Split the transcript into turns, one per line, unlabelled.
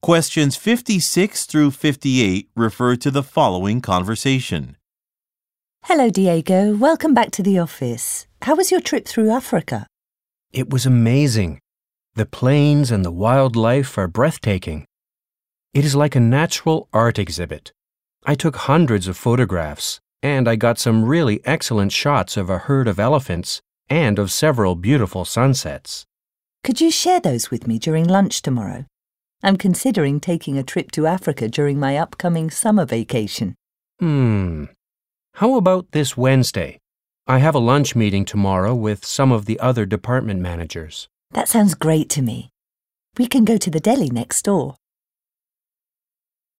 Questions 56 through 58 refer to the following conversation.
Hello, Diego. Welcome back to the office. How was your trip through Africa?
It was amazing. The plains and the wildlife are breathtaking. It is like a natural art exhibit. I took hundreds of photographs, and I got some really excellent shots of a herd of elephants and of several beautiful sunsets.
Could you share those with me during lunch tomorrow? I'm considering taking a trip to Africa during my upcoming summer vacation.
Hmm. How about this Wednesday? I have a lunch meeting tomorrow with some of the other department managers.
That sounds great to me. We can go to the deli next door.